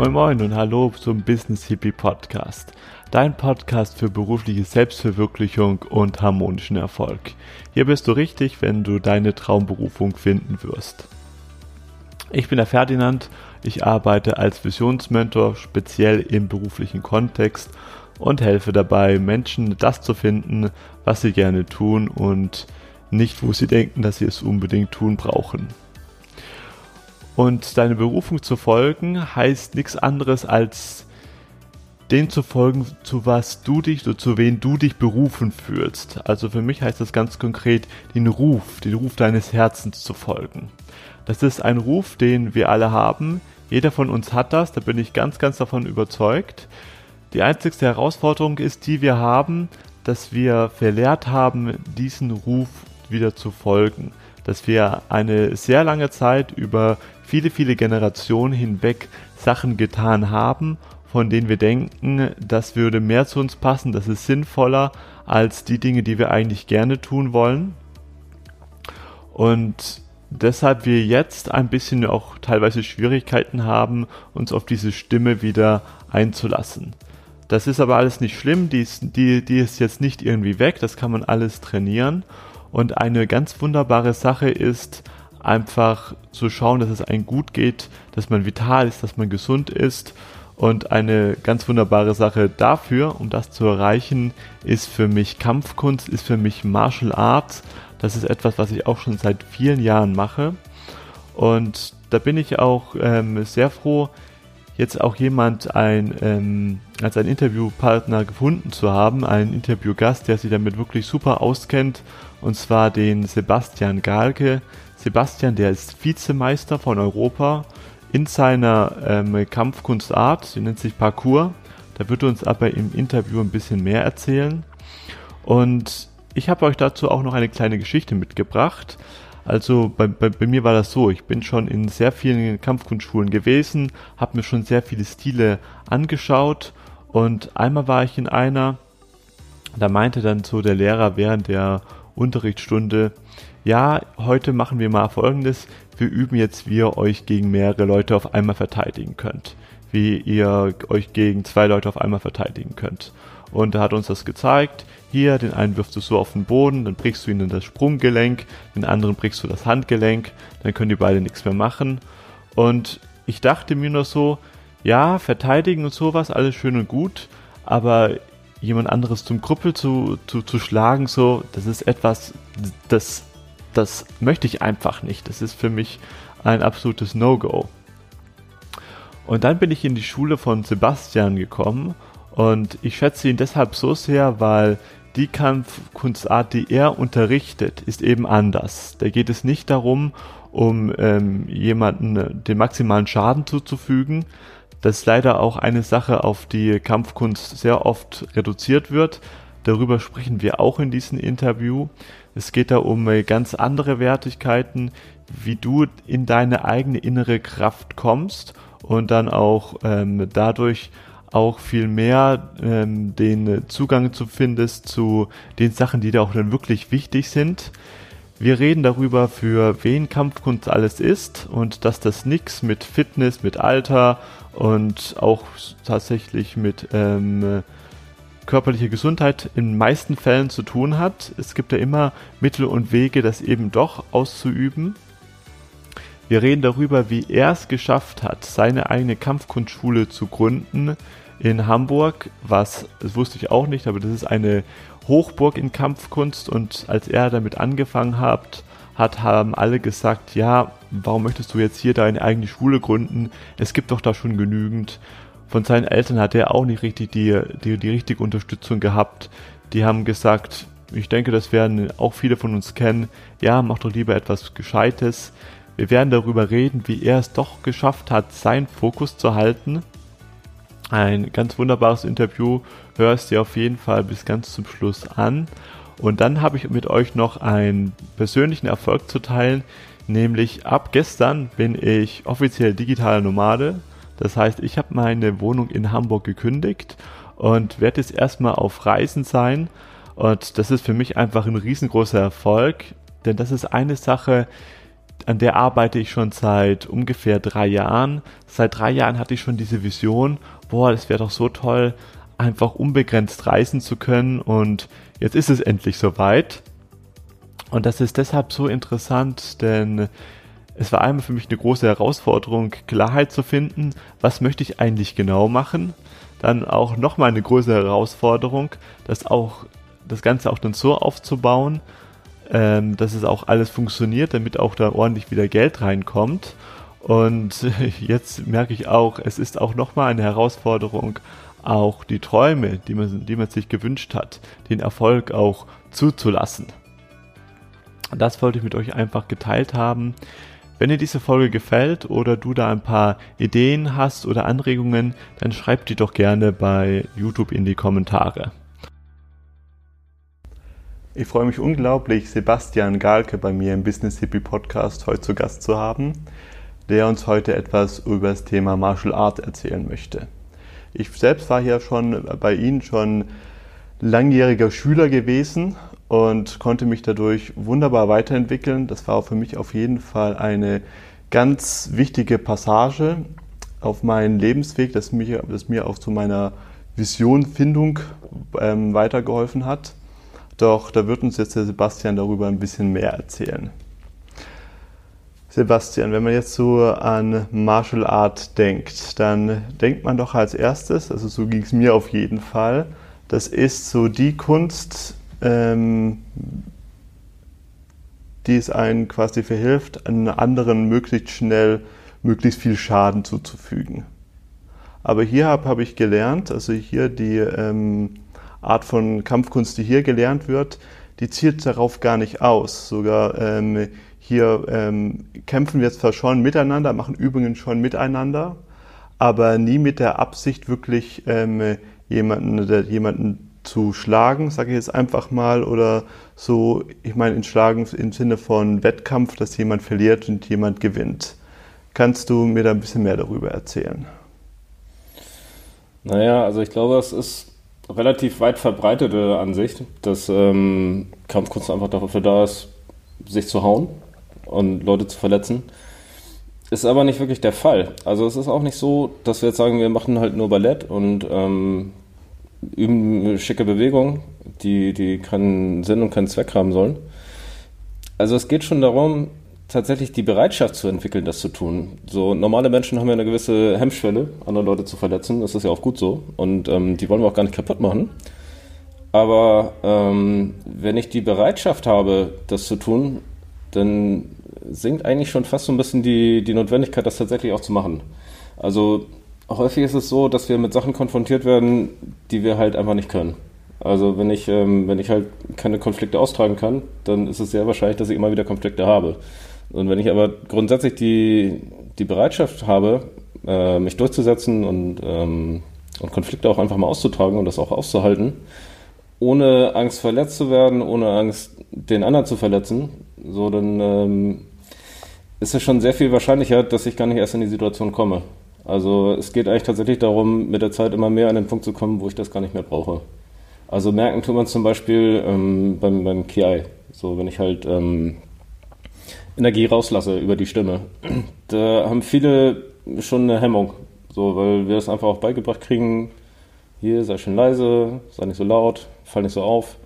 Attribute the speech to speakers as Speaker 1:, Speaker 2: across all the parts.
Speaker 1: Moin Moin und hallo zum Business Hippie Podcast. Dein Podcast für berufliche Selbstverwirklichung und harmonischen Erfolg. Hier bist du richtig, wenn du deine Traumberufung finden wirst. Ich bin der Ferdinand, ich arbeite als Visionsmentor speziell im beruflichen Kontext und helfe dabei, Menschen das zu finden, was sie gerne tun und nicht, wo sie denken, dass sie es unbedingt tun brauchen. Und deine Berufung zu folgen heißt nichts anderes als den zu folgen, zu was du dich, so zu wen du dich berufen fühlst. Also für mich heißt das ganz konkret, den Ruf, den Ruf deines Herzens zu folgen. Das ist ein Ruf, den wir alle haben. Jeder von uns hat das, da bin ich ganz, ganz davon überzeugt. Die einzigste Herausforderung ist, die wir haben, dass wir verlehrt haben, diesen Ruf wieder zu folgen. Dass wir eine sehr lange Zeit über viele, viele Generationen hinweg Sachen getan haben, von denen wir denken, das würde mehr zu uns passen, das ist sinnvoller als die Dinge, die wir eigentlich gerne tun wollen. Und deshalb wir jetzt ein bisschen auch teilweise Schwierigkeiten haben, uns auf diese Stimme wieder einzulassen. Das ist aber alles nicht schlimm, die ist, die, die ist jetzt nicht irgendwie weg, das kann man alles trainieren. Und eine ganz wunderbare Sache ist, einfach zu schauen, dass es einem gut geht, dass man vital ist, dass man gesund ist. Und eine ganz wunderbare Sache dafür, um das zu erreichen, ist für mich Kampfkunst, ist für mich Martial Arts. Das ist etwas, was ich auch schon seit vielen Jahren mache. Und da bin ich auch ähm, sehr froh, jetzt auch jemand ein, ähm, als ein Interviewpartner gefunden zu haben, einen Interviewgast, der sich damit wirklich super auskennt, und zwar den Sebastian Galke. Sebastian, der ist Vizemeister von Europa in seiner ähm, Kampfkunstart, sie nennt sich Parkour. Da wird uns aber im Interview ein bisschen mehr erzählen. Und ich habe euch dazu auch noch eine kleine Geschichte mitgebracht. Also bei, bei, bei mir war das so, ich bin schon in sehr vielen Kampfkunstschulen gewesen, habe mir schon sehr viele Stile angeschaut und einmal war ich in einer, da meinte dann so der Lehrer während der Unterrichtsstunde, ja, heute machen wir mal Folgendes. Wir üben jetzt, wie ihr euch gegen mehrere Leute auf einmal verteidigen könnt. Wie ihr euch gegen zwei Leute auf einmal verteidigen könnt. Und er hat uns das gezeigt. Hier, den einen wirfst du so auf den Boden, dann brichst du ihnen das Sprunggelenk, den anderen brichst du das Handgelenk, dann können die beide nichts mehr machen. Und ich dachte mir nur so, ja, verteidigen und sowas, alles schön und gut, aber jemand anderes zum Krüppel zu, zu, zu schlagen, so, das ist etwas, das das möchte ich einfach nicht. Das ist für mich ein absolutes No-Go. Und dann bin ich in die Schule von Sebastian gekommen und ich schätze ihn deshalb so sehr, weil die Kampfkunstart, die er unterrichtet, ist eben anders. Da geht es nicht darum, um ähm, jemanden den maximalen Schaden zuzufügen. Das ist leider auch eine Sache, auf die Kampfkunst sehr oft reduziert wird. Darüber sprechen wir auch in diesem Interview. Es geht da um äh, ganz andere Wertigkeiten, wie du in deine eigene innere Kraft kommst und dann auch ähm, dadurch auch viel mehr ähm, den Zugang zu findest zu den Sachen, die dir auch dann wirklich wichtig sind. Wir reden darüber, für wen Kampfkunst alles ist und dass das nichts mit Fitness, mit Alter und auch tatsächlich mit ähm, körperliche Gesundheit in meisten Fällen zu tun hat. Es gibt ja immer Mittel und Wege, das eben doch auszuüben. Wir reden darüber, wie er es geschafft hat, seine eigene Kampfkunstschule zu gründen in Hamburg, was, das wusste ich auch nicht, aber das ist eine Hochburg in Kampfkunst und als er damit angefangen hat, hat, haben alle gesagt, ja, warum möchtest du jetzt hier deine eigene Schule gründen? Es gibt doch da schon genügend von seinen Eltern hat er auch nicht richtig die, die, die richtige Unterstützung gehabt. Die haben gesagt, ich denke, das werden auch viele von uns kennen, ja, mach doch lieber etwas Gescheites. Wir werden darüber reden, wie er es doch geschafft hat, seinen Fokus zu halten. Ein ganz wunderbares Interview, hörst dir auf jeden Fall bis ganz zum Schluss an. Und dann habe ich mit euch noch einen persönlichen Erfolg zu teilen, nämlich ab gestern bin ich offiziell digitaler Nomade. Das heißt, ich habe meine Wohnung in Hamburg gekündigt und werde jetzt erstmal auf Reisen sein. Und das ist für mich einfach ein riesengroßer Erfolg, denn das ist eine Sache, an der arbeite ich schon seit ungefähr drei Jahren. Seit drei Jahren hatte ich schon diese Vision, boah, das wäre doch so toll, einfach unbegrenzt reisen zu können und jetzt ist es endlich soweit. Und das ist deshalb so interessant, denn es war einmal für mich eine große Herausforderung, Klarheit zu finden, was möchte ich eigentlich genau machen. Dann auch nochmal eine größere Herausforderung, das auch das Ganze auch dann so aufzubauen, ähm, dass es auch alles funktioniert, damit auch da ordentlich wieder Geld reinkommt. Und jetzt merke ich auch, es ist auch nochmal eine Herausforderung, auch die Träume, die man, die man sich gewünscht hat, den Erfolg auch zuzulassen. Das wollte ich mit euch einfach geteilt haben. Wenn dir diese Folge gefällt oder du da ein paar Ideen hast oder Anregungen, dann schreib die doch gerne bei YouTube in die Kommentare. Ich freue mich unglaublich, Sebastian Galke bei mir im Business Hippie Podcast heute zu Gast zu haben, der uns heute etwas über das Thema Martial Art erzählen möchte. Ich selbst war ja schon bei Ihnen schon langjähriger Schüler gewesen und konnte mich dadurch wunderbar weiterentwickeln. Das war für mich auf jeden Fall eine ganz wichtige Passage auf meinen Lebensweg, das, mich, das mir auch zu meiner Visionfindung ähm, weitergeholfen hat. Doch da wird uns jetzt der Sebastian darüber ein bisschen mehr erzählen. Sebastian, wenn man jetzt so an Martial Art denkt, dann denkt man doch als erstes, also so ging es mir auf jeden Fall, das ist so die Kunst, ähm, die es einen quasi verhilft, einen anderen möglichst schnell möglichst viel Schaden zuzufügen. Aber hier habe hab ich gelernt, also hier die ähm, Art von Kampfkunst, die hier gelernt wird, die zielt darauf gar nicht aus. Sogar ähm, hier ähm, kämpfen wir zwar schon miteinander, machen Übungen schon miteinander, aber nie mit der Absicht, wirklich ähm, jemanden, jemanden zu schlagen, sage ich jetzt einfach mal, oder so, ich meine, in Schlagen im Sinne von Wettkampf, dass jemand verliert und jemand gewinnt. Kannst du mir da ein bisschen mehr darüber erzählen?
Speaker 2: Naja, also ich glaube, es ist relativ weit verbreitete Ansicht, dass ähm, Kampfkunst einfach dafür da ist, sich zu hauen und Leute zu verletzen. Ist aber nicht wirklich der Fall. Also es ist auch nicht so, dass wir jetzt sagen, wir machen halt nur Ballett und ähm, üben schicke Bewegungen, die, die keinen Sinn und keinen Zweck haben sollen. Also es geht schon darum, tatsächlich die Bereitschaft zu entwickeln, das zu tun. So normale Menschen haben ja eine gewisse Hemmschwelle, andere Leute zu verletzen. Das ist ja auch gut so. Und ähm, die wollen wir auch gar nicht kaputt machen. Aber ähm, wenn ich die Bereitschaft habe, das zu tun, dann sinkt eigentlich schon fast so ein bisschen die, die Notwendigkeit, das tatsächlich auch zu machen. Also häufig ist es so, dass wir mit Sachen konfrontiert werden, die wir halt einfach nicht können. Also wenn ich, ähm, wenn ich halt keine Konflikte austragen kann, dann ist es sehr wahrscheinlich, dass ich immer wieder Konflikte habe. Und wenn ich aber grundsätzlich die, die Bereitschaft habe, äh, mich durchzusetzen und, ähm, und Konflikte auch einfach mal auszutragen und das auch auszuhalten, ohne Angst verletzt zu werden, ohne Angst den anderen zu verletzen, so dann ähm, ist es schon sehr viel wahrscheinlicher, dass ich gar nicht erst in die Situation komme. Also es geht eigentlich tatsächlich darum, mit der Zeit immer mehr an den Punkt zu kommen, wo ich das gar nicht mehr brauche. Also merken tut man zum Beispiel ähm, beim, beim KI. So, wenn ich halt ähm, Energie rauslasse über die Stimme. Da haben viele schon eine Hemmung, so, weil wir das einfach auch beigebracht kriegen. Hier, sei schön leise, sei nicht so laut, fall nicht so auf,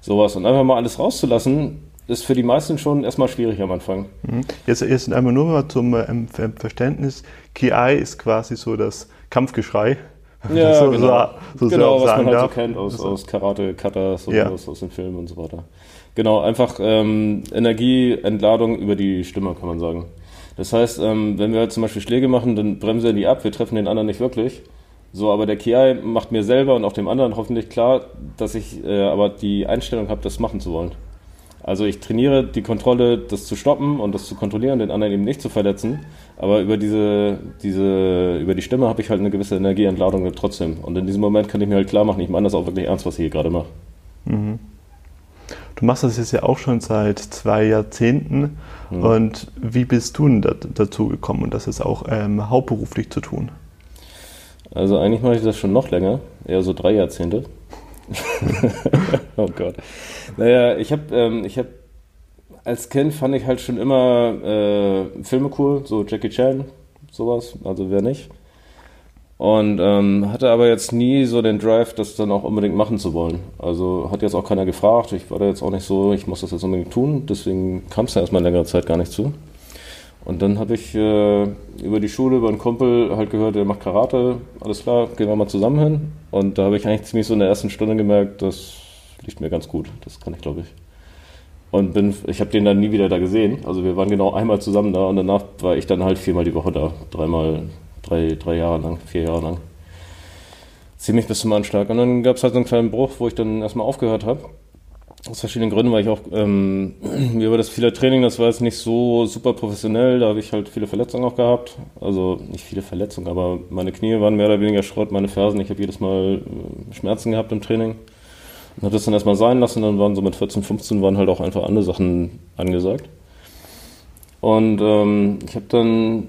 Speaker 2: sowas. Und einfach mal alles rauszulassen, ist für die meisten schon erstmal schwierig am Anfang.
Speaker 1: Mhm. Jetzt, jetzt einmal nur mal zum ähm, Verständnis. Ki ist quasi so das Kampfgeschrei.
Speaker 2: Ja, so, genau, so, so genau was man halt darf. so kennt aus, aus Karate, Katas und ja. aus, aus den Filmen und so weiter. Genau, einfach ähm, Energieentladung über die Stimme, kann man sagen. Das heißt, ähm, wenn wir halt zum Beispiel Schläge machen, dann bremsen wir die ab, wir treffen den anderen nicht wirklich. So, aber der KI macht mir selber und auch dem anderen hoffentlich klar, dass ich äh, aber die Einstellung habe, das machen zu wollen. Also ich trainiere die Kontrolle, das zu stoppen und das zu kontrollieren, den anderen eben nicht zu verletzen. Aber über diese, diese, über die Stimme habe ich halt eine gewisse Energieentladung trotzdem. Und in diesem Moment kann ich mir halt klar machen, ich meine das auch wirklich ernst, was ich hier gerade mache. Mhm.
Speaker 1: Du machst das jetzt ja auch schon seit zwei Jahrzehnten. Mhm. Und wie bist du denn dazu gekommen und das ist auch ähm, hauptberuflich zu tun?
Speaker 2: Also eigentlich mache ich das schon noch länger, eher so drei Jahrzehnte. oh Gott. Naja, ich habe ähm, hab als Kind fand ich halt schon immer äh, Filme cool, so Jackie Chan, sowas, also wer nicht. Und ähm, hatte aber jetzt nie so den Drive, das dann auch unbedingt machen zu wollen. Also hat jetzt auch keiner gefragt. Ich war da jetzt auch nicht so, ich muss das jetzt unbedingt tun. Deswegen kam es ja erstmal längere Zeit gar nicht zu. Und dann habe ich äh, über die Schule, über einen Kumpel halt gehört, der macht Karate. Alles klar, gehen wir mal zusammen hin. Und da habe ich eigentlich ziemlich so in der ersten Stunde gemerkt, das liegt mir ganz gut. Das kann ich, glaube ich. Und bin, ich habe den dann nie wieder da gesehen. Also wir waren genau einmal zusammen da und danach war ich dann halt viermal die Woche da. Dreimal, drei, drei Jahre lang, vier Jahre lang. Ziemlich bis zum Anschlag. Und dann gab es halt so einen kleinen Bruch, wo ich dann erstmal aufgehört habe. Aus verschiedenen Gründen, weil ich auch, ähm, mir war das viele Training, das war jetzt nicht so super professionell, da habe ich halt viele Verletzungen auch gehabt. Also nicht viele Verletzungen, aber meine Knie waren mehr oder weniger Schrott, meine Fersen, ich habe jedes Mal äh, Schmerzen gehabt im Training. Und habe das dann erstmal sein lassen, dann waren so mit 14, 15 waren halt auch einfach andere Sachen angesagt. Und ähm, ich habe dann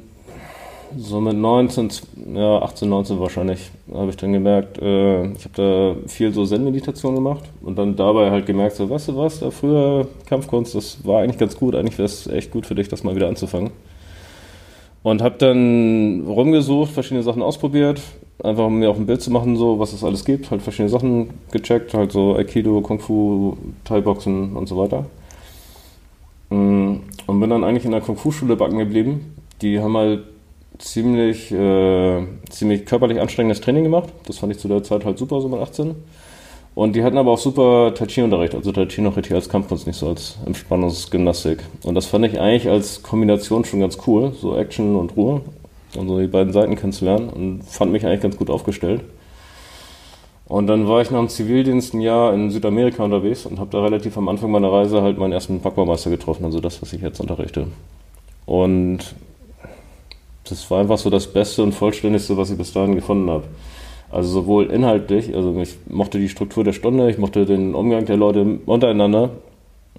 Speaker 2: so mit 19, ja 18, 19 wahrscheinlich, habe ich dann gemerkt, äh, ich habe da viel so Zen-Meditation gemacht und dann dabei halt gemerkt, so, weißt du was, da früher Kampfkunst, das war eigentlich ganz gut, eigentlich wäre es echt gut für dich, das mal wieder anzufangen. Und habe dann rumgesucht, verschiedene Sachen ausprobiert, einfach um mir auch ein Bild zu machen, so was es alles gibt, halt verschiedene Sachen gecheckt, halt so Aikido, Kung Fu, Thai-Boxen und so weiter. Mm, und bin dann eigentlich in der Kung Fu-Schule backen geblieben. Die haben halt ziemlich, äh, ziemlich körperlich anstrengendes Training gemacht. Das fand ich zu der Zeit halt super, so mit 18. Und die hatten aber auch super Tai Chi-Unterricht, also Tai Chi noch richtig als Kampfkunst, nicht so als Entspannungsgymnastik. Und das fand ich eigentlich als Kombination schon ganz cool, so Action und Ruhe und so die beiden Seiten kennenzulernen und fand mich eigentlich ganz gut aufgestellt. Und dann war ich nach dem Zivildienst ein Jahr in Südamerika unterwegs und habe da relativ am Anfang meiner Reise halt meinen ersten Backbaumeister getroffen, also das, was ich jetzt unterrichte. Und das war einfach so das Beste und Vollständigste, was ich bis dahin gefunden habe. Also sowohl inhaltlich, also ich mochte die Struktur der Stunde, ich mochte den Umgang der Leute untereinander,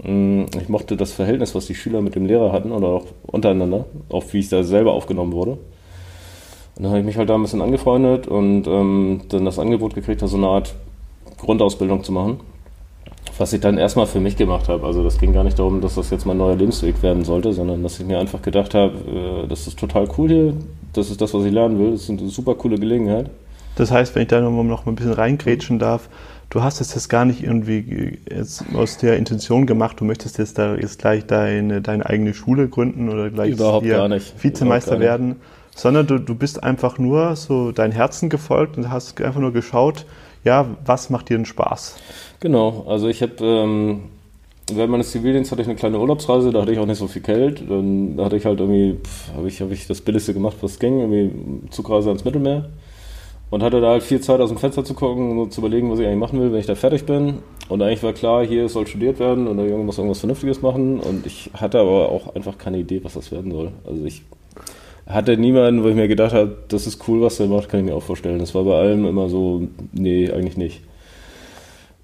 Speaker 2: mm, ich mochte das Verhältnis, was die Schüler mit dem Lehrer hatten oder auch untereinander, auch wie ich da selber aufgenommen wurde. Und dann habe ich mich halt da ein bisschen angefreundet und ähm, dann das Angebot gekriegt, so eine Art Grundausbildung zu machen. Was ich dann erstmal für mich gemacht habe. Also das ging gar nicht darum, dass das jetzt mein neuer Lebensweg werden sollte, sondern dass ich mir einfach gedacht habe, äh, das ist total cool hier, das ist das, was ich lernen will, das ist eine super coole Gelegenheit.
Speaker 1: Das heißt, wenn ich da noch mal ein bisschen reingrätschen darf, du hast es jetzt gar nicht irgendwie jetzt aus der Intention gemacht, du möchtest jetzt da jetzt gleich deine, deine eigene Schule gründen oder gleich
Speaker 2: Überhaupt gar nicht.
Speaker 1: Vizemeister gar nicht. werden, sondern du, du bist einfach nur so dein Herzen gefolgt und hast einfach nur geschaut, ja, was macht dir denn Spaß?
Speaker 2: Genau, also ich habe ähm, während meines Zivildienstes hatte ich eine kleine Urlaubsreise, da hatte ich auch nicht so viel Geld. Dann hatte ich halt irgendwie, habe ich, hab ich das Billigste gemacht, was ging, irgendwie Zugreise ans Mittelmeer. Und hatte da halt viel Zeit aus dem Fenster zu gucken und zu überlegen, was ich eigentlich machen will, wenn ich da fertig bin. Und eigentlich war klar, hier soll studiert werden und da muss irgendwas Vernünftiges machen. Und ich hatte aber auch einfach keine Idee, was das werden soll. Also ich hatte niemanden, wo ich mir gedacht habe, das ist cool, was der macht, kann ich mir auch vorstellen. Das war bei allem immer so, nee, eigentlich nicht.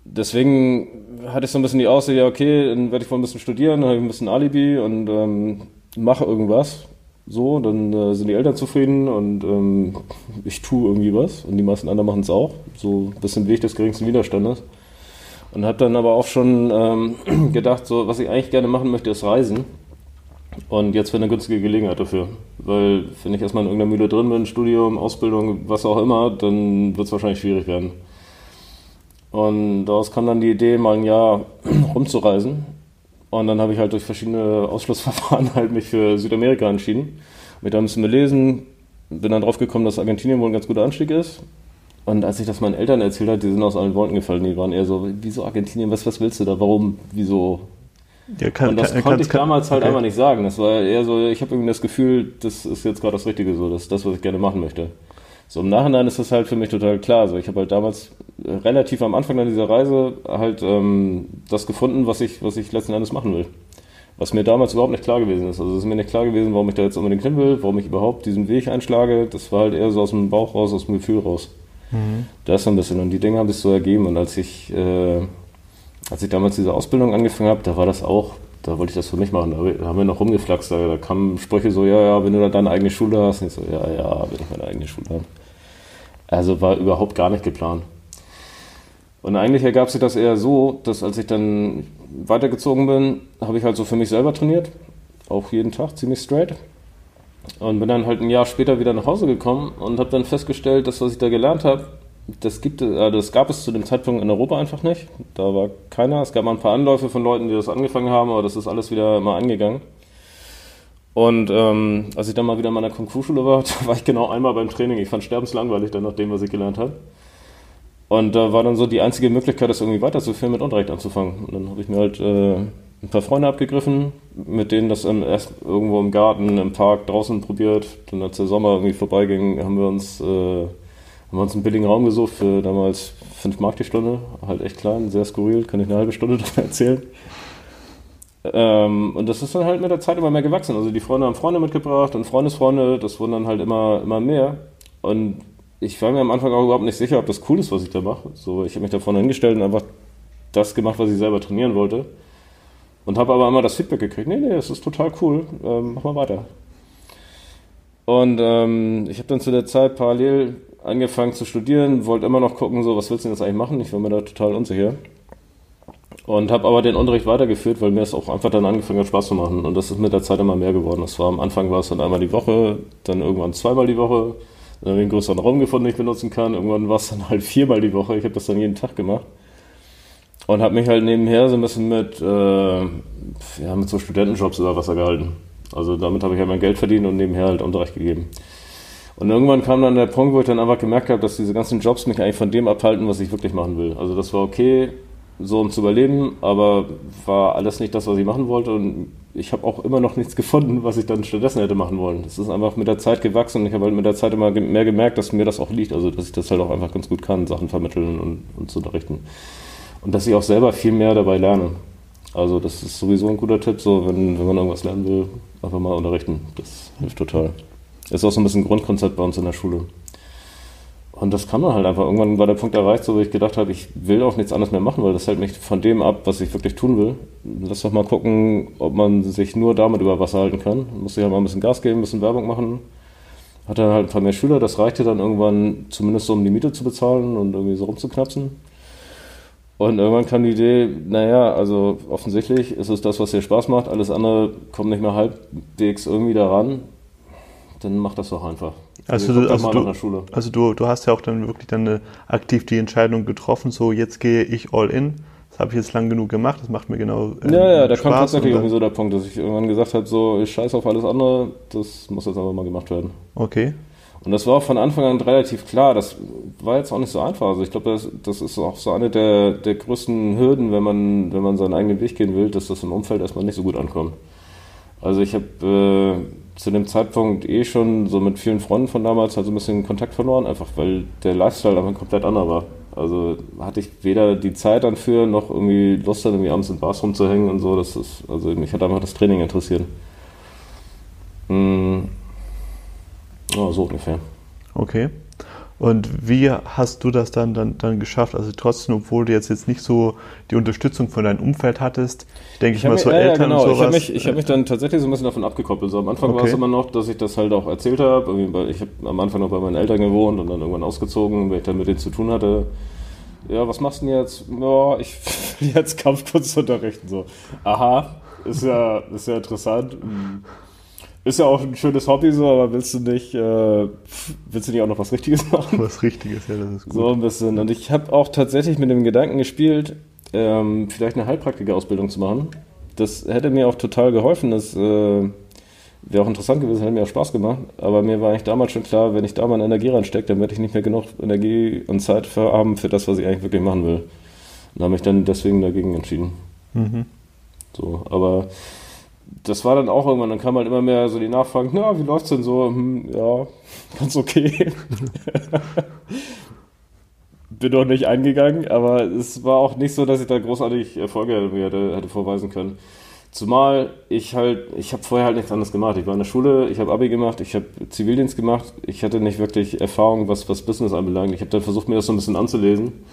Speaker 2: Deswegen hatte ich so ein bisschen die Aussicht, ja, okay, dann werde ich wohl ein bisschen studieren, dann habe ich ein bisschen Alibi und ähm, mache irgendwas. So, dann äh, sind die Eltern zufrieden und ähm, ich tue irgendwie was und die meisten anderen machen es auch. So ein bisschen Weg des geringsten Widerstandes. Und habe dann aber auch schon ähm, gedacht, so, was ich eigentlich gerne machen möchte, ist reisen. Und jetzt wäre eine günstige Gelegenheit dafür. Weil, wenn ich erstmal in irgendeiner Mühle drin bin, Studium, Ausbildung, was auch immer, dann wird es wahrscheinlich schwierig werden. Und daraus kam dann die Idee, mal ein Jahr rumzureisen. Und dann habe ich halt durch verschiedene Ausschlussverfahren halt mich für Südamerika entschieden. Mich da ein bisschen belesen, bin dann drauf gekommen, dass Argentinien wohl ein ganz guter Anstieg ist. Und als ich das meinen Eltern erzählt habe, die sind aus allen Wolken gefallen. Die waren eher so, wieso Argentinien, was, was willst du da, warum, wieso, ja, kann, und das kann, konnte ich damals halt okay. einfach nicht sagen. Das war eher so, ich habe irgendwie das Gefühl, das ist jetzt gerade das Richtige so, das ist das, was ich gerne machen möchte. So im Nachhinein ist das halt für mich total klar. Also ich habe halt damals relativ am Anfang dieser Reise halt ähm, das gefunden, was ich, was ich letzten Endes machen will. Was mir damals überhaupt nicht klar gewesen ist. Also es ist mir nicht klar gewesen, warum ich da jetzt unbedingt hin will, warum ich überhaupt diesen Weg einschlage. Das war halt eher so aus dem Bauch raus, aus dem Gefühl raus. Mhm. Das so ein bisschen. Und die Dinge haben sich so ergeben. Und als ich äh, als ich damals diese Ausbildung angefangen habe, da war das auch, da wollte ich das für mich machen. Da haben wir noch rumgeflaxt. Da, da kamen Sprüche so, ja, ja, wenn du dann deine eigene Schule hast. Und ich so, ja, ja, wenn ich meine eigene Schule habe. Also war überhaupt gar nicht geplant. Und eigentlich ergab sich das eher so, dass als ich dann weitergezogen bin, habe ich halt so für mich selber trainiert. Auch jeden Tag ziemlich straight. Und bin dann halt ein Jahr später wieder nach Hause gekommen und habe dann festgestellt, dass was ich da gelernt habe, das, gibt, äh, das gab es zu dem Zeitpunkt in Europa einfach nicht. Da war keiner. Es gab mal ein paar Anläufe von Leuten, die das angefangen haben, aber das ist alles wieder mal angegangen. Und ähm, als ich dann mal wieder in meiner Kung-Fu-Schule war, da war ich genau einmal beim Training. Ich fand sterbenslangweilig dann nach dem, was ich gelernt habe. Und da war dann so die einzige Möglichkeit, das irgendwie weiterzuführen, mit Unterricht anzufangen. Und dann habe ich mir halt äh, ein paar Freunde abgegriffen, mit denen das im, erst irgendwo im Garten, im Park, draußen probiert. Dann als der Sommer irgendwie vorbeiging, haben wir uns, äh, haben wir uns einen billigen Raum gesucht für damals 5 Mark die Stunde. Halt echt klein, sehr skurril, kann ich eine halbe Stunde davon erzählen. Ähm, und das ist dann halt mit der Zeit immer mehr gewachsen. Also die Freunde haben Freunde mitgebracht und Freundesfreunde, das wurden dann halt immer, immer mehr. Und ich war mir am Anfang auch überhaupt nicht sicher, ob das cool ist, was ich da mache. So, ich habe mich da vorne hingestellt und einfach das gemacht, was ich selber trainieren wollte. Und habe aber immer das Feedback gekriegt, nee, nee, das ist total cool, ähm, mach mal weiter. Und ähm, ich habe dann zu der Zeit parallel angefangen zu studieren, wollte immer noch gucken, so, was willst du denn jetzt eigentlich machen? Ich war mir da total unsicher. Und habe aber den Unterricht weitergeführt, weil mir es auch einfach dann angefangen hat, Spaß zu machen. Und das ist mit der Zeit immer mehr geworden. Das war am Anfang war es dann einmal die Woche, dann irgendwann zweimal die Woche. Dann habe ich einen größeren Raum gefunden, den ich benutzen kann. Irgendwann war es dann halt viermal die Woche. Ich habe das dann jeden Tag gemacht. Und habe mich halt nebenher so ein bisschen mit, äh, ja, mit so Studentenjobs über Wasser gehalten. Also damit habe ich halt mein Geld verdient und nebenher halt Unterricht gegeben. Und irgendwann kam dann der Punkt, wo ich dann einfach gemerkt habe, dass diese ganzen Jobs mich eigentlich von dem abhalten, was ich wirklich machen will. Also das war okay, so um zu überleben, aber war alles nicht das, was ich machen wollte. Und ich habe auch immer noch nichts gefunden, was ich dann stattdessen hätte machen wollen. Es ist einfach mit der Zeit gewachsen und ich habe halt mit der Zeit immer mehr gemerkt, dass mir das auch liegt. Also, dass ich das halt auch einfach ganz gut kann, Sachen vermitteln und, und zu unterrichten. Und dass ich auch selber viel mehr dabei lerne. Also, das ist sowieso ein guter Tipp, so, wenn, wenn man irgendwas lernen will, einfach mal unterrichten. Das hilft total. Ist auch so ein bisschen ein Grundkonzept bei uns in der Schule. Und das kann man halt einfach. Irgendwann war der Punkt erreicht, so wo ich gedacht habe, ich will auch nichts anderes mehr machen, weil das hält mich von dem ab, was ich wirklich tun will. Lass doch mal gucken, ob man sich nur damit über Wasser halten kann. Muss ich halt mal ein bisschen Gas geben, ein bisschen Werbung machen. Hatte dann halt ein paar mehr Schüler, das reichte dann irgendwann zumindest so, um die Miete zu bezahlen und irgendwie so rumzuknapsen. Und irgendwann kam die Idee, naja, also offensichtlich ist es das, was dir Spaß macht, alles andere kommt nicht mehr halbwegs irgendwie daran dann mach das doch einfach.
Speaker 1: Also, du, also, du, also du, du hast ja auch dann wirklich dann eine, aktiv die Entscheidung getroffen, so jetzt gehe ich all in. Das habe ich jetzt lang genug gemacht, das macht mir genau
Speaker 2: ähm, Ja, ja, da kam tatsächlich irgendwie so der Punkt, dass ich irgendwann gesagt habe, so ich scheiß auf alles andere, das muss jetzt einfach mal gemacht werden.
Speaker 1: Okay.
Speaker 2: Und das war auch von Anfang an relativ klar. Das war jetzt auch nicht so einfach. Also ich glaube, das, das ist auch so eine der, der größten Hürden, wenn man, wenn man seinen eigenen Weg gehen will, dass das im Umfeld erstmal nicht so gut ankommt. Also ich habe äh, zu dem Zeitpunkt eh schon so mit vielen Freunden von damals halt so ein bisschen Kontakt verloren, einfach weil der Lifestyle einfach komplett anderer war. Also hatte ich weder die Zeit dann für, noch irgendwie Lust dann irgendwie abends in Bars rumzuhängen und so. Das ist, also mich hat einfach das Training interessiert. Hm. Oh, so ungefähr.
Speaker 1: Okay. Und wie hast du das dann, dann, dann geschafft? Also trotzdem, obwohl du jetzt, jetzt nicht so die Unterstützung von deinem Umfeld hattest, denke ich, ich mal so
Speaker 2: mich,
Speaker 1: Eltern
Speaker 2: ja, genau.
Speaker 1: und
Speaker 2: sowas. Ich habe mich, ich hab mich dann tatsächlich so ein bisschen davon abgekoppelt. So, am Anfang okay. war es immer noch, dass ich das halt auch erzählt habe. Ich habe am Anfang noch bei meinen Eltern gewohnt und dann irgendwann ausgezogen, wenn ich dann mit denen zu tun hatte. Ja, was machst du denn jetzt? Ja, ich will jetzt Kampfkunst unterrichten. So, aha, ist ja, ist ja interessant. Ist ja auch ein schönes Hobby so, aber willst du nicht, äh, willst du nicht auch noch was Richtiges machen?
Speaker 1: Was Richtiges, ja, das ist gut.
Speaker 2: So ein bisschen. Und ich habe auch tatsächlich mit dem Gedanken gespielt, ähm, vielleicht eine Heilpraktiker-Ausbildung zu machen. Das hätte mir auch total geholfen. Das äh, wäre auch interessant gewesen, hätte mir auch Spaß gemacht. Aber mir war eigentlich damals schon klar, wenn ich da meine Energie reinstecke, dann werde ich nicht mehr genug Energie und Zeit für haben für das, was ich eigentlich wirklich machen will. Und habe mich dann deswegen dagegen entschieden. Mhm. So, aber das war dann auch irgendwann, dann kam halt immer mehr so die Nachfragen, na, wie läuft's denn so? Hm, ja, ganz okay. Bin doch nicht eingegangen, aber es war auch nicht so, dass ich da großartig Erfolge hätte, hätte vorweisen können. Zumal ich halt, ich habe vorher halt nichts anderes gemacht. Ich war in der Schule, ich habe Abi gemacht, ich habe Zivildienst gemacht. Ich hatte nicht wirklich Erfahrung, was, was Business anbelangt. Ich habe dann versucht, mir das so ein bisschen anzulesen.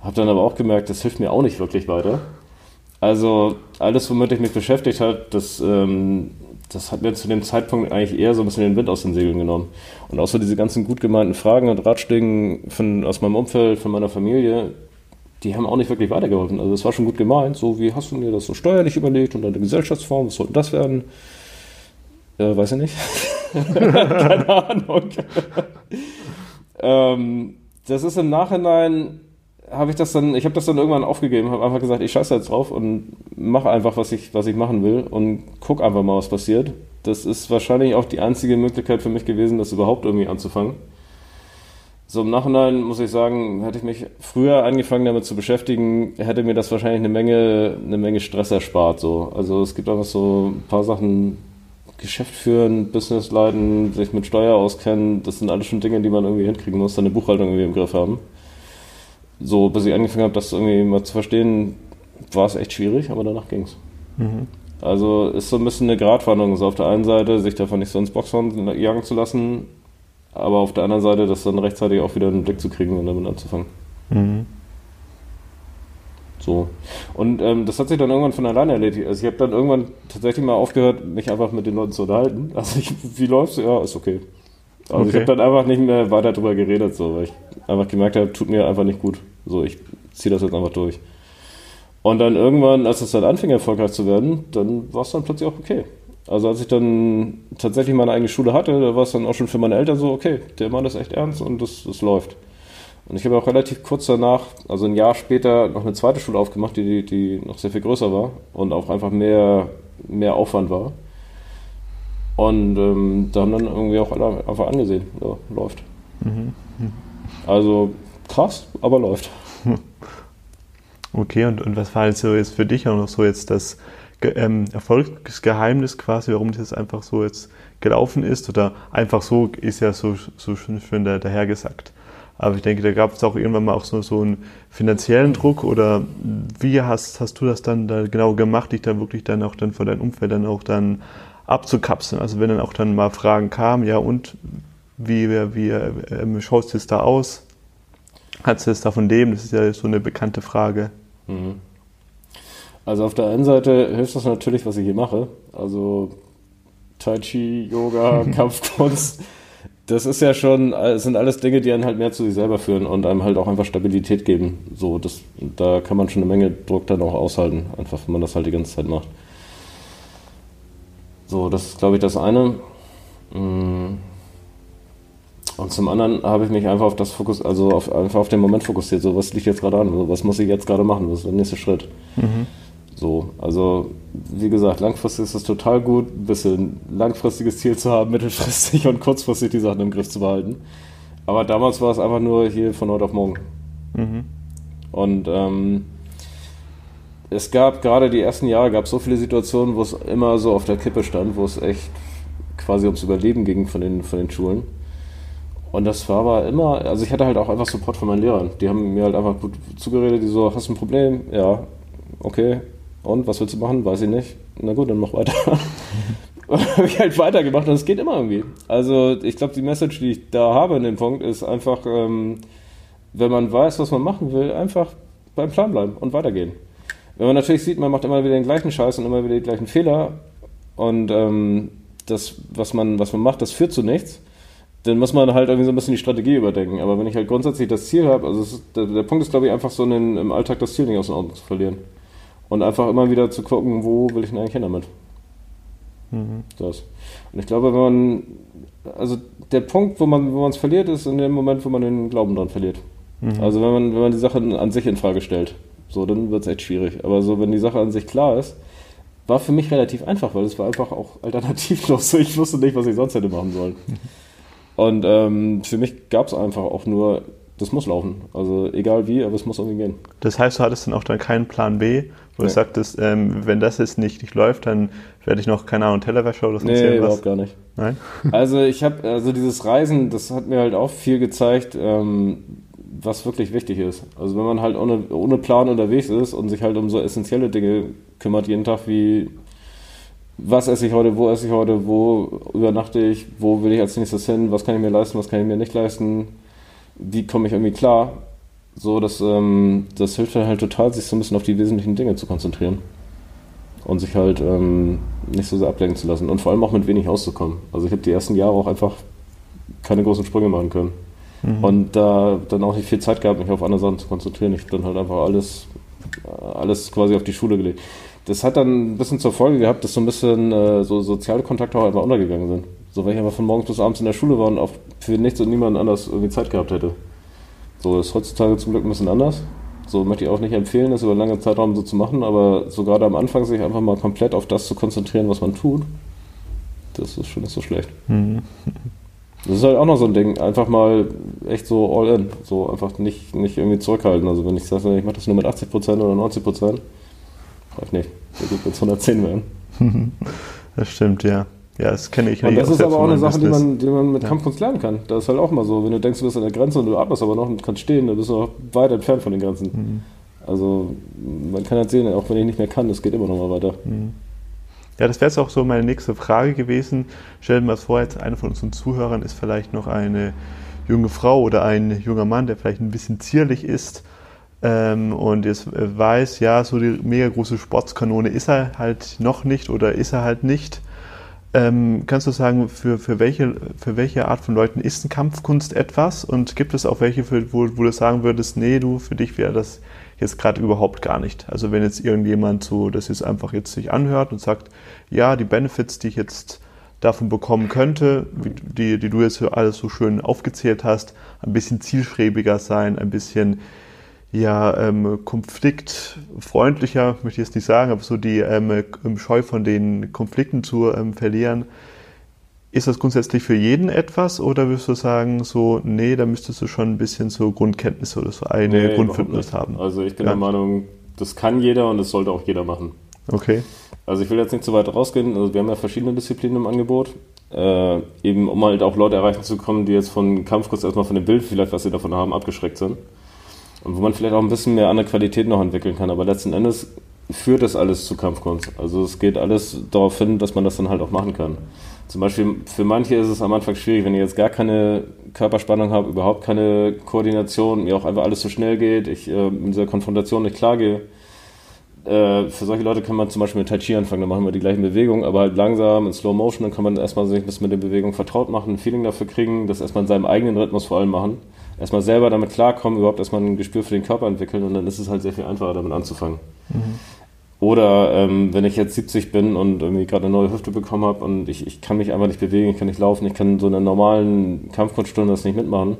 Speaker 2: Habe dann aber auch gemerkt, das hilft mir auch nicht wirklich weiter. Also alles, womit ich mich beschäftigt habe, das, ähm, das hat mir zu dem Zeitpunkt eigentlich eher so ein bisschen den Wind aus den Segeln genommen. Und auch so diese ganzen gut gemeinten Fragen und Ratschlägen von, aus meinem Umfeld, von meiner Familie, die haben auch nicht wirklich weitergeholfen. Also das war schon gut gemeint, so wie hast du mir das so steuerlich überlegt und deine Gesellschaftsform, was sollte das werden? Äh, weiß ich nicht. Keine Ahnung. ähm, das ist im Nachhinein, habe ich das dann, ich habe das dann irgendwann aufgegeben, habe einfach gesagt, ich scheiße jetzt drauf und mache einfach, was ich, was ich machen will und guck einfach mal, was passiert. Das ist wahrscheinlich auch die einzige Möglichkeit für mich gewesen, das überhaupt irgendwie anzufangen. So im Nachhinein muss ich sagen, hätte ich mich früher angefangen damit zu beschäftigen, hätte mir das wahrscheinlich eine Menge, eine Menge Stress erspart. So. Also es gibt einfach so ein paar Sachen, Geschäft führen, Business leiten, sich mit Steuer auskennen, das sind alles schon Dinge, die man irgendwie hinkriegen muss, seine Buchhaltung irgendwie im Griff haben. So, bis ich angefangen habe, das irgendwie mal zu verstehen, war es echt schwierig, aber danach ging es. Mhm. Also ist so ein bisschen eine Gratwanderung. So auf der einen Seite, sich davon nicht so ins Boxhorn jagen zu lassen, aber auf der anderen Seite, das dann rechtzeitig auch wieder einen Blick zu kriegen und damit anzufangen. Mhm. So. Und ähm, das hat sich dann irgendwann von alleine erledigt. Also ich habe dann irgendwann tatsächlich mal aufgehört, mich einfach mit den Leuten zu unterhalten. Also ich, wie läuft's? Ja, ist okay. Also okay. ich habe dann einfach nicht mehr weiter drüber geredet, so, weil ich einfach gemerkt habe, tut mir einfach nicht gut. So, ich ziehe das jetzt einfach durch. Und dann irgendwann, als es dann anfing, erfolgreich zu werden, dann war es dann plötzlich auch okay. Also als ich dann tatsächlich meine eigene Schule hatte, da war es dann auch schon für meine Eltern so, okay, der Mann ist echt ernst und das, das läuft. Und ich habe auch relativ kurz danach, also ein Jahr später, noch eine zweite Schule aufgemacht, die, die noch sehr viel größer war und auch einfach mehr, mehr Aufwand war. Und ähm, da haben dann irgendwie auch alle einfach angesehen, ja, läuft. Mhm. Also krass, aber läuft.
Speaker 1: Okay, und, und was war also jetzt für dich auch noch so jetzt das ähm, Erfolgsgeheimnis quasi, warum das jetzt einfach so jetzt gelaufen ist? Oder einfach so ist ja so, so schön dahergesagt. Aber ich denke, da gab es auch irgendwann mal auch so, so einen finanziellen Druck oder wie hast, hast du das dann da genau gemacht, dich dann wirklich dann auch dann von deinem Umfeld dann auch dann abzukapseln? Also wenn dann auch dann mal Fragen kamen, ja und wie, wie äh, schaust du es da aus? Hast du es davon leben? Das ist ja so eine bekannte Frage. Mhm.
Speaker 2: Also auf der einen Seite hilft das natürlich, was ich hier mache. Also Tai Chi, Yoga, Kampfkunst das ist ja schon, es sind alles Dinge, die einen halt mehr zu sich selber führen und einem halt auch einfach Stabilität geben. So, das, da kann man schon eine Menge Druck dann auch aushalten, einfach wenn man das halt die ganze Zeit macht. So, das ist, glaube ich, das eine. Mm. Und zum anderen habe ich mich einfach auf das Fokus, also auf, einfach auf den Moment fokussiert. So, was liegt jetzt gerade an? Was muss ich jetzt gerade machen? Was ist der nächste Schritt? Mhm. So, also wie gesagt, langfristig ist es total gut, ein bisschen langfristiges Ziel zu haben, mittelfristig und kurzfristig die Sachen im Griff zu behalten. Aber damals war es einfach nur hier von heute auf morgen. Mhm. Und ähm, es gab gerade die ersten Jahre gab so viele Situationen, wo es immer so auf der Kippe stand, wo es echt quasi ums Überleben ging von den, von den Schulen. Und das war aber immer, also ich hatte halt auch einfach Support von meinen Lehrern. Die haben mir halt einfach gut zugeredet, die so, hast du ein Problem? Ja, okay, und was willst du machen? Weiß ich nicht. Na gut, dann mach weiter. und habe ich halt weitergemacht und es geht immer irgendwie. Also ich glaube, die Message, die ich da habe in dem Punkt, ist einfach, ähm, wenn man weiß, was man machen will, einfach beim Plan bleiben und weitergehen. Wenn man natürlich sieht, man macht immer wieder den gleichen Scheiß und immer wieder die gleichen Fehler und ähm, das, was man, was man macht, das führt zu nichts, dann muss man halt irgendwie so ein bisschen die Strategie überdenken. Aber wenn ich halt grundsätzlich das Ziel habe, also ist, der, der, Punkt ist, glaube ich, einfach so einen, im Alltag das Ziel nicht aus den Augen zu verlieren. Und einfach immer wieder zu gucken, wo will ich denn eigentlich hin damit? Mhm. Das. Und ich glaube, wenn man, also der Punkt, wo man wo es verliert, ist in dem Moment, wo man den Glauben dran verliert. Mhm. Also wenn man, wenn man die Sache an sich in Frage stellt, so, dann wird es echt schwierig. Aber so, wenn die Sache an sich klar ist, war für mich relativ einfach, weil es war einfach auch alternativlos. Ich wusste nicht, was ich sonst hätte machen sollen. Und ähm, für mich gab es einfach auch nur das muss laufen. Also egal wie, aber es muss irgendwie gehen.
Speaker 1: Das heißt, du hattest dann auch dann keinen Plan B, wo nee. du sagtest, ähm, wenn das jetzt nicht, nicht läuft, dann werde ich noch, keine Ahnung, Tellerwäsche oder
Speaker 2: so Nee, was. überhaupt gar nicht.
Speaker 1: Nein?
Speaker 2: also ich habe, also dieses Reisen, das hat mir halt auch viel gezeigt, ähm, was wirklich wichtig ist. Also wenn man halt ohne, ohne Plan unterwegs ist und sich halt um so essentielle Dinge kümmert, jeden Tag wie was esse ich heute, wo esse ich heute, wo übernachte ich, wo will ich als nächstes hin, was kann ich mir leisten, was kann ich mir nicht leisten, wie komme ich irgendwie klar? So, das, ähm, das hilft halt total, sich so ein bisschen auf die wesentlichen Dinge zu konzentrieren. Und sich halt ähm, nicht so sehr ablenken zu lassen. Und vor allem auch mit wenig auszukommen. Also ich habe die ersten Jahre auch einfach keine großen Sprünge machen können. Mhm. Und da dann auch nicht viel Zeit gehabt, mich auf andere Sachen zu konzentrieren. Ich habe dann halt einfach alles, alles quasi auf die Schule gelegt. Das hat dann ein bisschen zur Folge gehabt, dass so ein bisschen äh, so soziale Kontakte auch einfach untergegangen sind. So, weil ich einfach von morgens bis abends in der Schule war und auch für nichts und niemanden anders irgendwie Zeit gehabt hätte. So, das ist heutzutage zum Glück ein bisschen anders. So möchte ich auch nicht empfehlen, das über einen langen Zeitraum so zu machen, aber so gerade am Anfang sich einfach mal komplett auf das zu konzentrieren, was man tut, das ist schon nicht so schlecht. Mhm. Das ist halt auch noch so ein Ding, einfach mal echt so all in, so einfach nicht, nicht irgendwie zurückhalten. Also wenn ich sage, ich mache das nur mit 80% oder 90%, reicht nicht. Der gut wird 110 werden.
Speaker 1: Das stimmt, ja. Ja, das kenne ich.
Speaker 2: Und das ist aber auch eine Sache, die man, die man mit ja. Kampfkunst lernen kann. Das ist halt auch mal so. Wenn du denkst, du bist an der Grenze und du atmest aber noch und kannst stehen, dann bist du noch weit entfernt von den Grenzen. Mhm. Also man kann halt sehen, auch wenn ich nicht mehr kann, es geht immer noch mal weiter. Mhm.
Speaker 1: Ja, das wäre jetzt auch so meine nächste Frage gewesen. Stell dir mal vor, jetzt einer von unseren Zuhörern ist vielleicht noch eine junge Frau oder ein junger Mann, der vielleicht ein bisschen zierlich ist ähm, und jetzt weiß, ja, so die mega große Sportskanone ist er halt noch nicht oder ist er halt nicht. Ähm, kannst du sagen, für, für, welche, für welche Art von Leuten ist eine Kampfkunst etwas? Und gibt es auch welche, für, wo, wo du sagen würdest, nee, du, für dich wäre das jetzt gerade überhaupt gar nicht? Also wenn jetzt irgendjemand so das jetzt einfach jetzt sich anhört und sagt, ja, die Benefits, die ich jetzt davon bekommen könnte, die, die du jetzt alles so schön aufgezählt hast, ein bisschen zielstrebiger sein, ein bisschen ja, ähm, konfliktfreundlicher, möchte ich jetzt nicht sagen, aber so die ähm, Scheu von den Konflikten zu ähm, verlieren. Ist das grundsätzlich für jeden etwas oder würdest du sagen, so, nee, da müsstest du schon ein bisschen so Grundkenntnisse oder so eine nee, Grundfitness haben?
Speaker 2: Also ich bin ja. der Meinung, das kann jeder und das sollte auch jeder machen.
Speaker 1: Okay.
Speaker 2: Also ich will jetzt nicht zu weit rausgehen, also wir haben ja verschiedene Disziplinen im Angebot, äh, eben um halt auch Leute erreichen zu kommen, die jetzt von Kampfkurs erstmal von dem Bild vielleicht, was sie davon haben, abgeschreckt sind. Und wo man vielleicht auch ein bisschen mehr andere Qualität noch entwickeln kann. Aber letzten Endes führt das alles zu Kampfkunst. Also es geht alles darauf hin, dass man das dann halt auch machen kann. Zum Beispiel für manche ist es am Anfang schwierig, wenn ich jetzt gar keine Körperspannung habe, überhaupt keine Koordination, mir auch einfach alles so schnell geht, ich äh, in dieser Konfrontation nicht klar gehe. Äh, für solche Leute kann man zum Beispiel mit Tai Chi anfangen, dann machen wir die gleichen Bewegungen, aber halt langsam in Slow Motion, dann kann man erstmal sich ein bisschen mit den Bewegungen vertraut machen, ein Feeling dafür kriegen, das erstmal in seinem eigenen Rhythmus vor allem machen erstmal selber damit klarkommen, überhaupt erstmal ein Gespür für den Körper entwickeln und dann ist es halt sehr viel einfacher, damit anzufangen. Mhm. Oder ähm, wenn ich jetzt 70 bin und irgendwie gerade eine neue Hüfte bekommen habe und ich, ich kann mich einfach nicht bewegen, ich kann nicht laufen, ich kann so einer normalen Kampfkunststunde das nicht mitmachen.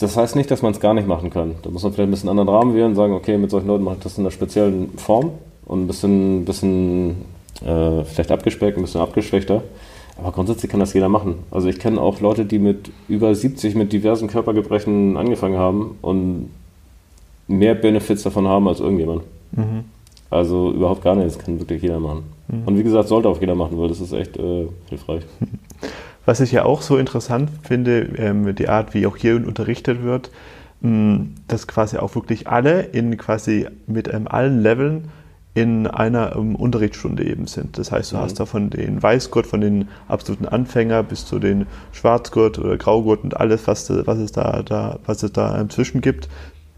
Speaker 2: Das heißt nicht, dass man es gar nicht machen kann. Da muss man vielleicht ein bisschen anderen Rahmen wählen und sagen, okay, mit solchen Leuten mache ich das in einer speziellen Form und ein bisschen, bisschen äh, vielleicht abgespeckt, ein bisschen abgeschwächter. Aber grundsätzlich kann das jeder machen. Also ich kenne auch Leute, die mit über 70 mit diversen Körpergebrechen angefangen haben und mehr Benefits davon haben als irgendjemand. Mhm. Also überhaupt gar nicht, das kann wirklich jeder machen. Mhm. Und wie gesagt, sollte auch jeder machen, weil das ist echt äh, hilfreich.
Speaker 1: Was ich ja auch so interessant finde, ähm, die Art, wie auch hier unterrichtet wird, mh, dass quasi auch wirklich alle in quasi mit ähm, allen Leveln in einer um, Unterrichtsstunde eben sind. Das heißt, du mhm. hast da von den Weißgurt, von den absoluten Anfänger bis zu den Schwarzgurt oder Graugurt und alles, was, was es da, da, was es da inzwischen gibt,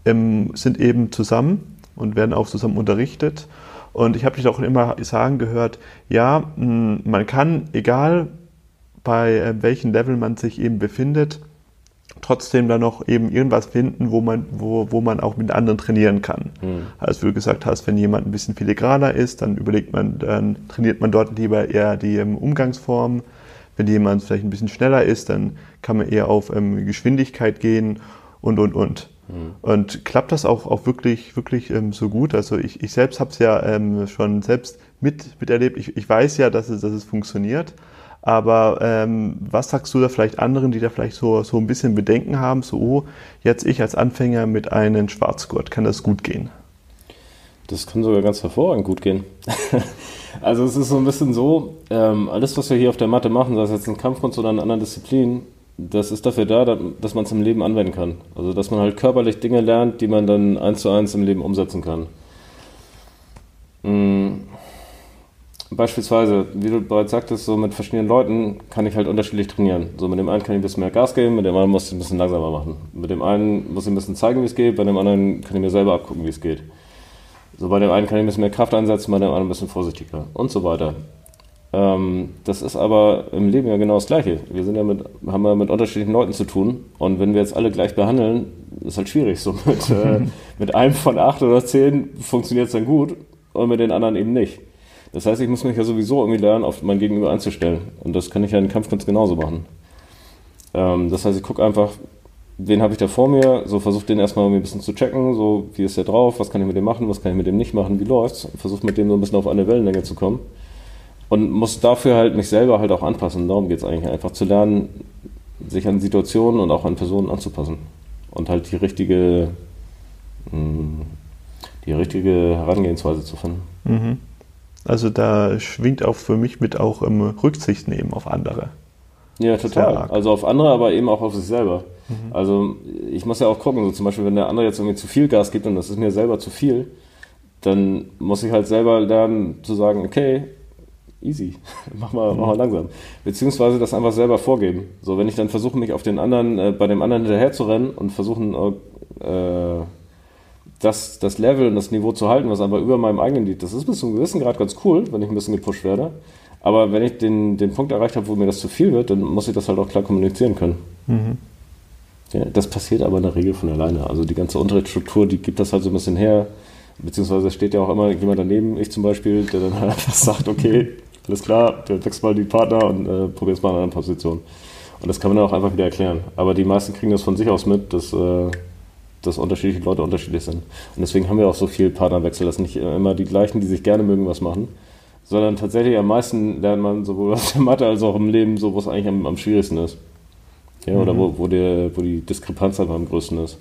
Speaker 1: ähm, sind eben zusammen und werden auch zusammen unterrichtet. Und ich habe dich auch immer sagen gehört, ja, man kann, egal bei äh, welchem Level man sich eben befindet, trotzdem dann noch eben irgendwas finden, wo man, wo, wo man auch mit anderen trainieren kann. Mhm. Also wie du gesagt hast, wenn jemand ein bisschen filigraner ist, dann überlegt man, dann trainiert man dort lieber eher die ähm, Umgangsform. Wenn jemand vielleicht ein bisschen schneller ist, dann kann man eher auf ähm, Geschwindigkeit gehen und und und. Mhm. Und klappt das auch, auch wirklich, wirklich ähm, so gut? Also ich, ich selbst habe es ja ähm, schon selbst mit, miterlebt. Ich, ich weiß ja, dass es, dass es funktioniert. Aber ähm, was sagst du da vielleicht anderen, die da vielleicht so, so ein bisschen Bedenken haben, so, oh, jetzt ich als Anfänger mit einem Schwarzgurt, kann das gut gehen?
Speaker 2: Das kann sogar ganz hervorragend gut gehen. also es ist so ein bisschen so, ähm, alles, was wir hier auf der Matte machen, sei es jetzt ein Kampfkunst oder in anderen Disziplinen, das ist dafür da, dass man es im Leben anwenden kann. Also dass man halt körperlich Dinge lernt, die man dann eins zu eins im Leben umsetzen kann. Mhm beispielsweise, wie du bereits sagtest, so mit verschiedenen Leuten kann ich halt unterschiedlich trainieren. So mit dem einen kann ich ein bisschen mehr Gas geben, mit dem anderen muss ich ein bisschen langsamer machen. Mit dem einen muss ich ein bisschen zeigen, wie es geht, bei dem anderen kann ich mir selber abgucken, wie es geht. So bei dem einen kann ich ein bisschen mehr Kraft einsetzen, bei dem anderen ein bisschen vorsichtiger und so weiter. Ähm, das ist aber im Leben ja genau das Gleiche. Wir sind ja mit, haben ja mit unterschiedlichen Leuten zu tun. Und wenn wir jetzt alle gleich behandeln, ist halt schwierig. So mit, äh, mit einem von acht oder zehn funktioniert es dann gut und mit den anderen eben nicht. Das heißt, ich muss mich ja sowieso irgendwie lernen, auf mein Gegenüber einzustellen. Und das kann ich ja in Kampfkunst genauso machen. Ähm, das heißt, ich gucke einfach, wen habe ich da vor mir, so versuche den erstmal ein bisschen zu checken, so wie ist der drauf, was kann ich mit dem machen, was kann ich mit dem nicht machen, wie läuft's, versuche mit dem so ein bisschen auf eine Wellenlänge zu kommen und muss dafür halt mich selber halt auch anpassen. Darum geht es eigentlich einfach zu lernen, sich an Situationen und auch an Personen anzupassen und halt die richtige, hm, die richtige Herangehensweise zu finden.
Speaker 1: Mhm. Also da schwingt auch für mich mit auch im Rücksicht nehmen auf andere.
Speaker 2: Ja, total. Also auf andere, aber eben auch auf sich selber. Mhm. Also ich muss ja auch gucken, so zum Beispiel, wenn der andere jetzt irgendwie zu viel Gas gibt und das ist mir selber zu viel, dann muss ich halt selber lernen zu sagen, okay, easy, mach mal, mach mal langsam. Beziehungsweise das einfach selber vorgeben. So, wenn ich dann versuche, mich auf den anderen, äh, bei dem anderen hinterher zu rennen und versuchen, äh, das, das Level und das Niveau zu halten, was aber über meinem eigenen liegt, das ist bis zu einem gewissen Grad ganz cool, wenn ich ein bisschen gepusht werde. Aber wenn ich den, den Punkt erreicht habe, wo mir das zu viel wird, dann muss ich das halt auch klar kommunizieren können. Mhm. Ja, das passiert aber in der Regel von alleine. Also die ganze Unterrichtsstruktur, die gibt das halt so ein bisschen her. Beziehungsweise steht ja auch immer jemand daneben, ich zum Beispiel, der dann halt einfach sagt, okay, alles klar, du wechselst mal die Partner und äh, probierst mal eine andere Position. Und das kann man dann auch einfach wieder erklären. Aber die meisten kriegen das von sich aus mit, dass, äh, dass unterschiedliche Leute unterschiedlich sind. Und deswegen haben wir auch so viel Partnerwechsel, dass nicht immer die gleichen, die sich gerne mögen, was machen, sondern tatsächlich am meisten lernt man sowohl aus der Mathe als auch im Leben, so wo es eigentlich am, am schwierigsten ist. Ja, oder mhm. wo, wo, der, wo die Diskrepanz einfach am größten ist.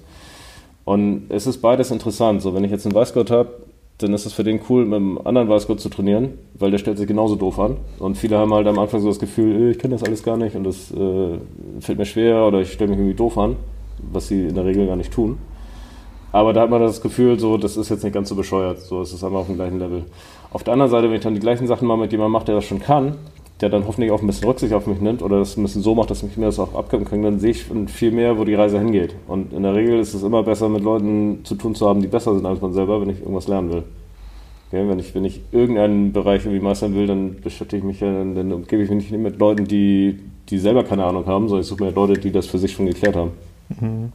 Speaker 2: Und es ist beides interessant. So, wenn ich jetzt einen Weißgott habe, dann ist es für den cool, mit einem anderen Weißgott zu trainieren, weil der stellt sich genauso doof an. Und viele haben halt am Anfang so das Gefühl, äh, ich kenne das alles gar nicht und das äh, fällt mir schwer oder ich stelle mich irgendwie doof an, was sie in der Regel gar nicht tun. Aber da hat man das Gefühl, so, das ist jetzt nicht ganz so bescheuert, so, es ist einfach auf dem gleichen Level. Auf der anderen Seite, wenn ich dann die gleichen Sachen mal mit jemandem mache, der das schon kann, der dann hoffentlich auch ein bisschen Rücksicht auf mich nimmt oder das ein bisschen so macht, dass ich mir das auch abgeben kann, dann sehe ich viel mehr, wo die Reise hingeht. Und in der Regel ist es immer besser, mit Leuten zu tun zu haben, die besser sind als man selber, wenn ich irgendwas lernen will. Okay, wenn, ich, wenn ich irgendeinen Bereich irgendwie meistern will, dann beschäftige ich mich ja, dann, dann umgebe ich mich nicht mit Leuten, die, die selber keine Ahnung haben, sondern ich suche mir Leute, die das für sich schon geklärt haben.
Speaker 1: Mhm.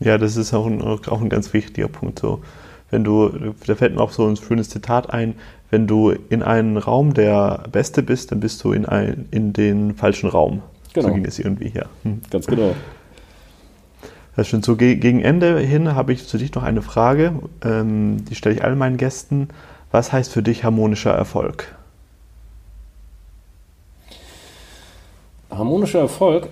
Speaker 1: Ja, das ist auch ein, auch ein ganz wichtiger Punkt. So. Wenn du, da fällt mir auch so ein schönes Zitat ein, wenn du in einem Raum der Beste bist, dann bist du in, ein, in den falschen Raum.
Speaker 2: Genau.
Speaker 1: So ging es irgendwie her.
Speaker 2: Hm. Ganz genau.
Speaker 1: Das schon so gegen Ende hin habe ich zu dich noch eine Frage, ähm, die stelle ich allen meinen Gästen. Was heißt für dich harmonischer Erfolg?
Speaker 2: Harmonischer Erfolg.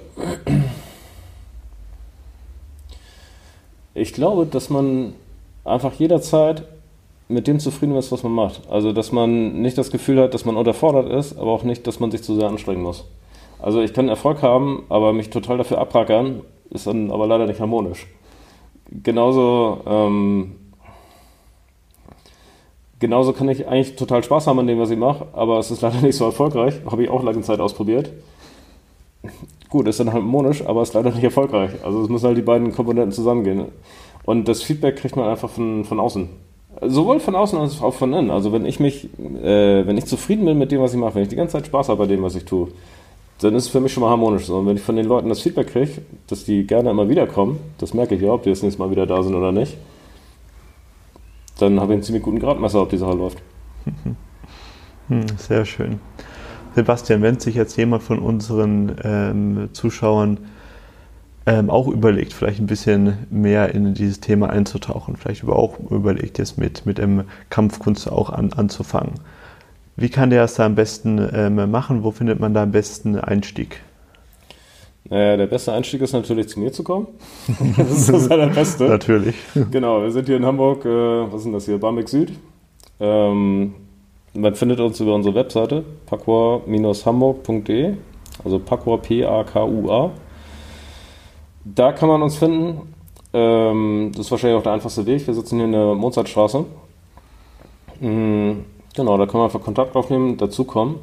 Speaker 2: Ich glaube, dass man einfach jederzeit mit dem zufrieden ist, was man macht. Also, dass man nicht das Gefühl hat, dass man unterfordert ist, aber auch nicht, dass man sich zu sehr anstrengen muss. Also, ich kann Erfolg haben, aber mich total dafür abrackern ist dann aber leider nicht harmonisch. Genauso, ähm, genauso kann ich eigentlich total Spaß haben an dem, was ich mache, aber es ist leider nicht so erfolgreich. Habe ich auch lange Zeit ausprobiert. Gut, ist dann harmonisch, aber ist leider nicht erfolgreich. Also es müssen halt die beiden Komponenten zusammengehen. Und das Feedback kriegt man einfach von, von außen. Sowohl von außen als auch von innen. Also wenn ich mich, äh, wenn ich zufrieden bin mit dem, was ich mache, wenn ich die ganze Zeit Spaß habe bei dem, was ich tue, dann ist es für mich schon mal harmonisch. Und wenn ich von den Leuten das Feedback kriege, dass die gerne immer wieder kommen, das merke ich ja, ob die das nächste Mal wieder da sind oder nicht, dann habe ich einen ziemlich guten Gradmesser, ob die Sache läuft.
Speaker 1: Hm, sehr schön. Sebastian, wenn sich jetzt jemand von unseren ähm, Zuschauern ähm, auch überlegt, vielleicht ein bisschen mehr in dieses Thema einzutauchen, vielleicht auch überlegt, jetzt mit, mit dem Kampfkunst auch an, anzufangen, wie kann der es da am besten ähm, machen? Wo findet man da am besten Einstieg?
Speaker 2: Naja, der beste Einstieg ist natürlich zu mir zu kommen. das ist das allerbeste.
Speaker 1: natürlich.
Speaker 2: Genau, wir sind hier in Hamburg, äh, was ist denn das hier, Barmbek Süd. Ähm, man findet uns über unsere Webseite pakua-hamburg.de, also Pakua P-A-K-U-A. Da kann man uns finden. Ähm, das ist wahrscheinlich auch der einfachste Weg. Wir sitzen hier in der Mozartstraße. Mhm. Genau, da kann man einfach Kontakt aufnehmen, dazukommen.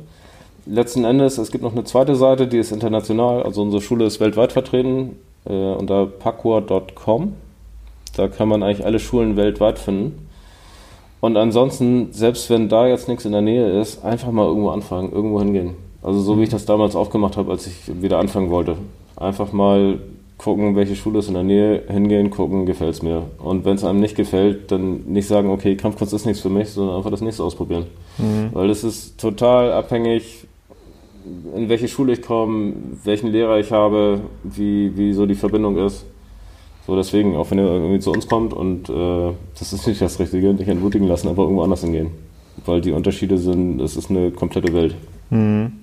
Speaker 2: Letzten Endes, es gibt noch eine zweite Seite, die ist international, also unsere Schule ist weltweit vertreten äh, unter pakua.com. Da kann man eigentlich alle Schulen weltweit finden. Und ansonsten, selbst wenn da jetzt nichts in der Nähe ist, einfach mal irgendwo anfangen, irgendwo hingehen. Also so wie ich das damals aufgemacht habe, als ich wieder anfangen wollte. Einfach mal gucken, welche Schule ist in der Nähe, hingehen, gucken, gefällt es mir. Und wenn es einem nicht gefällt, dann nicht sagen, okay, Kampfkunst ist nichts für mich, sondern einfach das nächste ausprobieren. Mhm. Weil es ist total abhängig, in welche Schule ich komme, welchen Lehrer ich habe, wie, wie so die Verbindung ist. So deswegen, auch wenn ihr irgendwie zu uns kommt und äh, das ist nicht das Richtige, nicht entmutigen lassen, aber irgendwo anders hingehen. Weil die Unterschiede sind, es ist eine komplette Welt. Mhm.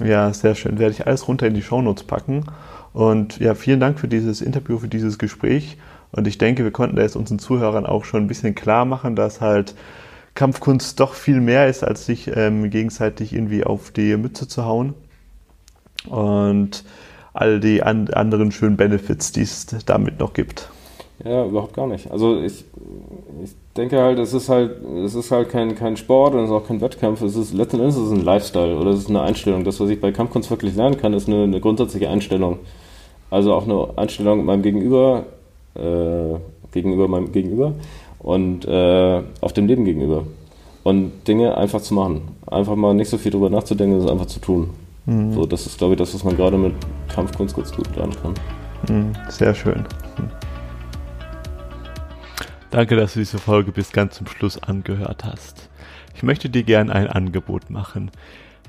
Speaker 1: Ja, sehr schön. Werde ich alles runter in die Shownotes packen. Und ja, vielen Dank für dieses Interview, für dieses Gespräch. Und ich denke, wir konnten da jetzt unseren Zuhörern auch schon ein bisschen klar machen, dass halt Kampfkunst doch viel mehr ist, als sich ähm, gegenseitig irgendwie auf die Mütze zu hauen. Und all die an anderen schönen Benefits, die es damit noch gibt.
Speaker 2: Ja, überhaupt gar nicht. Also ich, ich denke halt, es ist halt, es ist halt kein, kein Sport und es ist auch kein Wettkampf. Es ist letzten Endes ist es ein Lifestyle oder es ist eine Einstellung. Das, was ich bei Kampfkunst wirklich lernen kann, ist eine, eine grundsätzliche Einstellung. Also auch eine Einstellung meinem Gegenüber, äh, gegenüber meinem Gegenüber und äh, auf dem Leben gegenüber. Und Dinge einfach zu machen. Einfach mal nicht so viel drüber nachzudenken, sondern einfach zu tun. Mhm. So, das ist, glaube ich, das, was man gerade mit Kampfkunst ganz gut lernen kann.
Speaker 1: Mhm, sehr schön. Mhm. Danke, dass du diese Folge bis ganz zum Schluss angehört hast. Ich möchte dir gerne ein Angebot machen.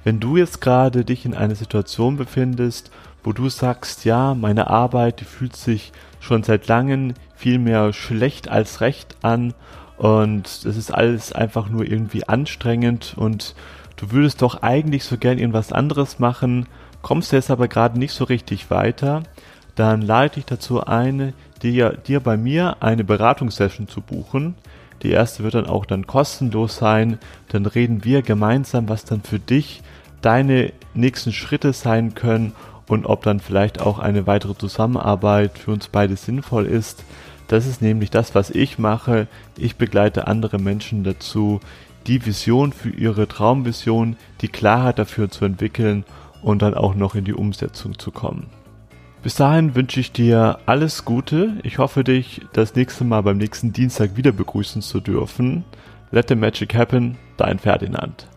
Speaker 1: Wenn du jetzt gerade dich in einer Situation befindest, wo du sagst, ja, meine Arbeit, die fühlt sich schon seit langem viel mehr schlecht als recht an und es ist alles einfach nur irgendwie anstrengend und du würdest doch eigentlich so gern irgendwas anderes machen, kommst jetzt aber gerade nicht so richtig weiter, dann lade ich dazu ein, dir, dir bei mir eine Beratungssession zu buchen. Die erste wird dann auch dann kostenlos sein. Dann reden wir gemeinsam, was dann für dich deine nächsten Schritte sein können und ob dann vielleicht auch eine weitere Zusammenarbeit für uns beide sinnvoll ist. Das ist nämlich das, was ich mache. Ich begleite andere Menschen dazu, die Vision für ihre Traumvision, die Klarheit dafür zu entwickeln und dann auch noch in die Umsetzung zu kommen. Bis dahin wünsche ich dir alles Gute. Ich hoffe dich das nächste Mal beim nächsten Dienstag wieder begrüßen zu dürfen. Let the magic happen, dein Ferdinand.